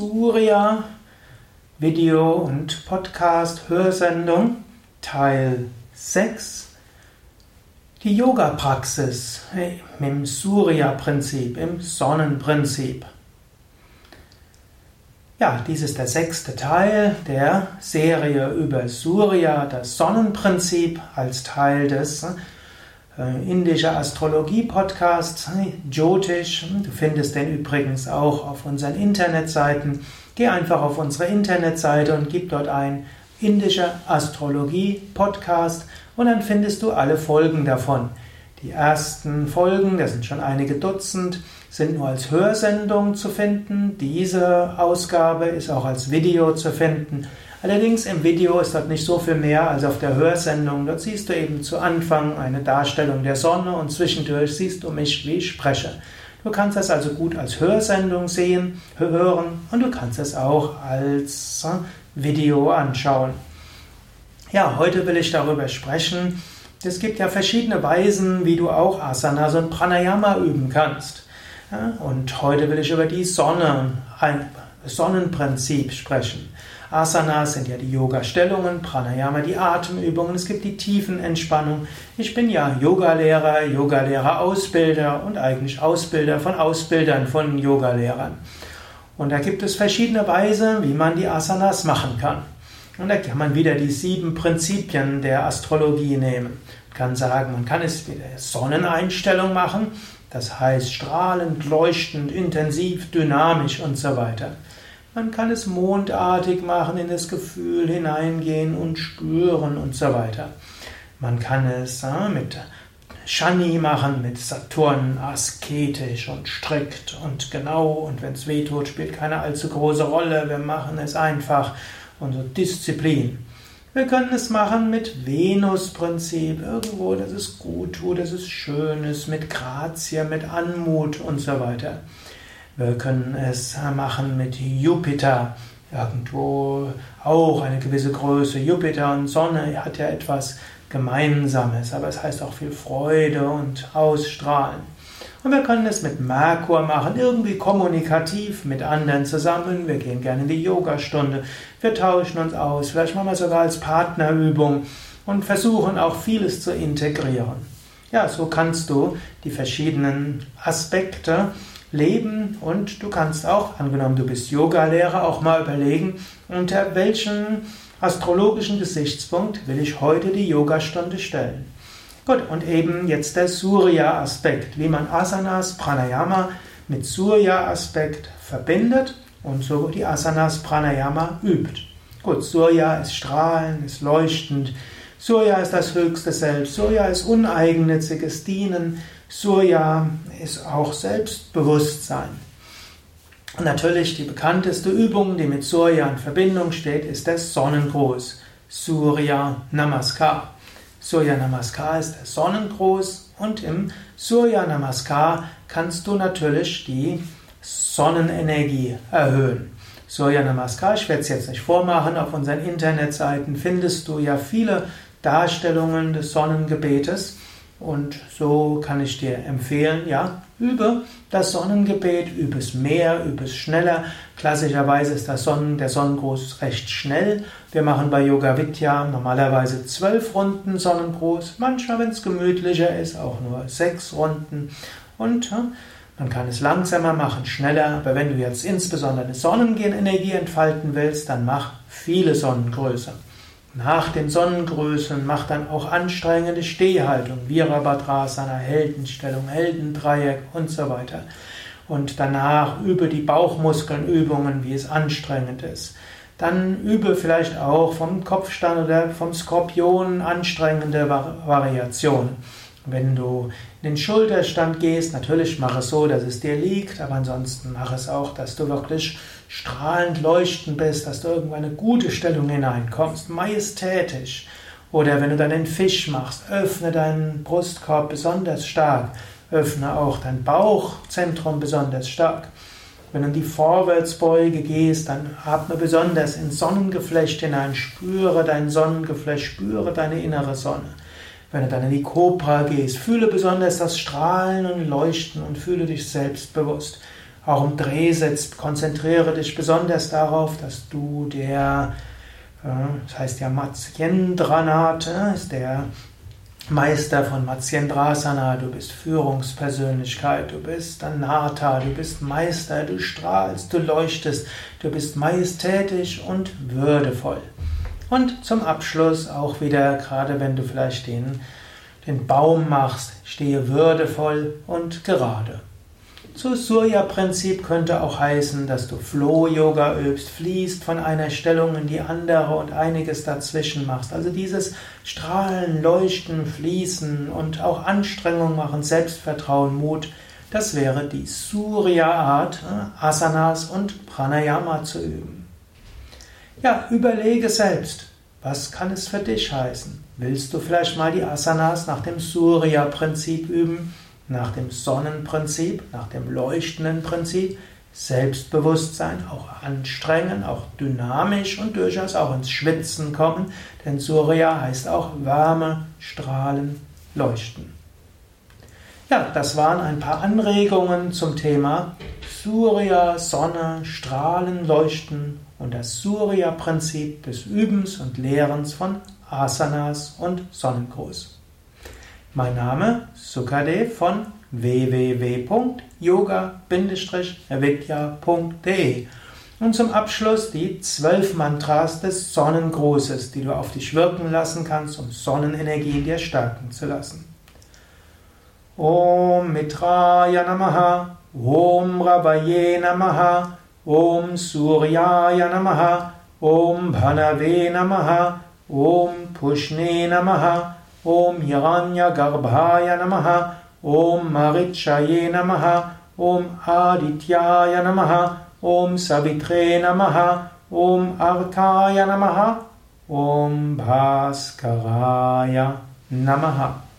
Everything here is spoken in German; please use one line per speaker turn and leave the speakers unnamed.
Surya Video und Podcast Hörsendung Teil 6 Die Yoga Praxis im Surya Prinzip im Sonnenprinzip. Ja, dies ist der sechste Teil der Serie über Surya, das Sonnenprinzip als Teil des äh, indischer Astrologie-Podcast, Jyotish. Du findest den übrigens auch auf unseren Internetseiten. Geh einfach auf unsere Internetseite und gib dort ein indischer Astrologie-Podcast und dann findest du alle Folgen davon. Die ersten Folgen, das sind schon einige Dutzend, sind nur als Hörsendung zu finden. Diese Ausgabe ist auch als Video zu finden. Allerdings im Video ist dort nicht so viel mehr als auf der Hörsendung. Dort siehst du eben zu Anfang eine Darstellung der Sonne und zwischendurch siehst du mich, wie ich spreche. Du kannst das also gut als Hörsendung sehen, hören und du kannst es auch als äh, Video anschauen. Ja, heute will ich darüber sprechen. Es gibt ja verschiedene Weisen, wie du auch Asanas und Pranayama üben kannst. Und heute will ich über die Sonne, ein Sonnenprinzip sprechen. Asanas sind ja die Yoga-Stellungen, Pranayama die Atemübungen, es gibt die Tiefenentspannung. Ich bin ja Yogalehrer, Yogalehrer-Ausbilder und eigentlich Ausbilder von Ausbildern von Yogalehrern. Und da gibt es verschiedene Weise, wie man die Asanas machen kann. Und da kann man wieder die sieben Prinzipien der Astrologie nehmen. Man kann sagen, man kann es wieder Sonneneinstellung machen, das heißt strahlend, leuchtend, intensiv, dynamisch und so weiter. Man kann es mondartig machen, in das Gefühl hineingehen und spüren und so weiter. Man kann es äh, mit Shani machen, mit Saturn asketisch und strikt und genau und wenn es weh tut, spielt keine allzu große Rolle. Wir machen es einfach und so Disziplin. Wir können es machen mit Venus-Prinzip, irgendwo, dass es gut tut, dass es schön ist, mit Grazie, mit Anmut und so weiter. Wir können es machen mit Jupiter, irgendwo auch eine gewisse Größe. Jupiter und Sonne hat ja etwas Gemeinsames, aber es heißt auch viel Freude und Ausstrahlen. Und wir können es mit Merkur machen, irgendwie kommunikativ mit anderen zusammen. Wir gehen gerne in die Yogastunde, wir tauschen uns aus, vielleicht machen wir sogar als Partnerübung und versuchen auch vieles zu integrieren. Ja, so kannst du die verschiedenen Aspekte leben und du kannst auch, angenommen du bist Yogalehrer, auch mal überlegen, unter welchen astrologischen Gesichtspunkt will ich heute die Yogastunde stellen. Gut, und eben jetzt der Surya-Aspekt, wie man Asanas, Pranayama mit Surya-Aspekt verbindet und so die Asanas Pranayama übt. Gut, Surya ist strahlend, ist leuchtend. Surya ist das höchste Selbst. Surya ist uneigennütziges Dienen. Surya ist auch Selbstbewusstsein. Natürlich die bekannteste Übung, die mit Surya in Verbindung steht, ist der Sonnengruß. Surya Namaskar. Surya Namaskar ist der Sonnengruß und im Surya Namaskar kannst du natürlich die Sonnenenergie erhöhen. Surya Namaskar, ich werde es jetzt nicht vormachen, auf unseren Internetseiten findest du ja viele Darstellungen des Sonnengebetes. Und so kann ich dir empfehlen, ja, übe das Sonnengebet, übe es mehr, übe es schneller. Klassischerweise ist das Sonnen, der Sonnengruß recht schnell. Wir machen bei Yoga Vidya normalerweise zwölf Runden Sonnengruß, manchmal, wenn es gemütlicher ist, auch nur sechs Runden. Und ja, man kann es langsamer machen, schneller, aber wenn du jetzt insbesondere eine Sonnengenenergie entfalten willst, dann mach viele Sonnengröße. Nach den Sonnengrößen mach dann auch anstrengende Stehhaltung, Virabhadrasana, Heldenstellung, Heldendreieck und so weiter. Und danach übe die Bauchmuskelnübungen, wie es anstrengend ist. Dann übe vielleicht auch vom Kopfstand oder vom Skorpion anstrengende Variationen. Wenn du in den Schulterstand gehst, natürlich mach es so, dass es dir liegt, aber ansonsten mach es auch, dass du wirklich strahlend leuchtend bist, dass du irgendwann eine gute Stellung hineinkommst, majestätisch. Oder wenn du dann einen Fisch machst, öffne deinen Brustkorb besonders stark, öffne auch dein Bauchzentrum besonders stark. Wenn du in die Vorwärtsbeuge gehst, dann atme besonders ins Sonnengeflecht hinein, spüre dein Sonnengeflecht, spüre deine innere Sonne. Wenn du dann in die Kobra gehst, fühle besonders das Strahlen und Leuchten und fühle dich selbstbewusst. Auch im Drehsitz konzentriere dich besonders darauf, dass du der, äh, das heißt ja Matsyendranath, ist der Meister von Matsyendrasana, du bist Führungspersönlichkeit, du bist Anata, du bist Meister, du strahlst, du leuchtest, du bist majestätisch und würdevoll. Und zum Abschluss auch wieder, gerade wenn du vielleicht den, den Baum machst, stehe würdevoll und gerade. Zu Surya-Prinzip könnte auch heißen, dass du Flow-Yoga übst, fließt von einer Stellung in die andere und einiges dazwischen machst. Also dieses Strahlen, Leuchten, Fließen und auch Anstrengung machen, Selbstvertrauen, Mut, das wäre die Surya-Art, äh, Asanas und Pranayama zu üben. Ja, überlege selbst, was kann es für dich heißen? Willst du vielleicht mal die Asanas nach dem Surya-Prinzip üben? nach dem Sonnenprinzip, nach dem leuchtenden Prinzip, Selbstbewusstsein, auch anstrengen, auch dynamisch und durchaus auch ins Schwitzen kommen, denn Surya heißt auch Wärme, Strahlen, Leuchten. Ja, das waren ein paar Anregungen zum Thema Surya, Sonne, Strahlen, Leuchten und das Surya-Prinzip des Übens und Lehrens von Asanas und Sonnengruß. Mein Name Sukadev von www.yoga-vidya.de und zum Abschluss die zwölf Mantras des Sonnengrußes, die du auf dich wirken lassen kannst, um Sonnenenergie in dir stärken zu lassen. Om Mitraya Namaha, ॐ रवये नमः ॐ सूर्याय नमः ॐ भनवे नमः ॐ पुष्णे नमः ॐ यान्यगर्भाय नमः ॐ महि नमः ॐ आदित्याय नमः ॐ सवित्रे नमः ॐ अर्थाय नमः ॐ भास्कराय नमः।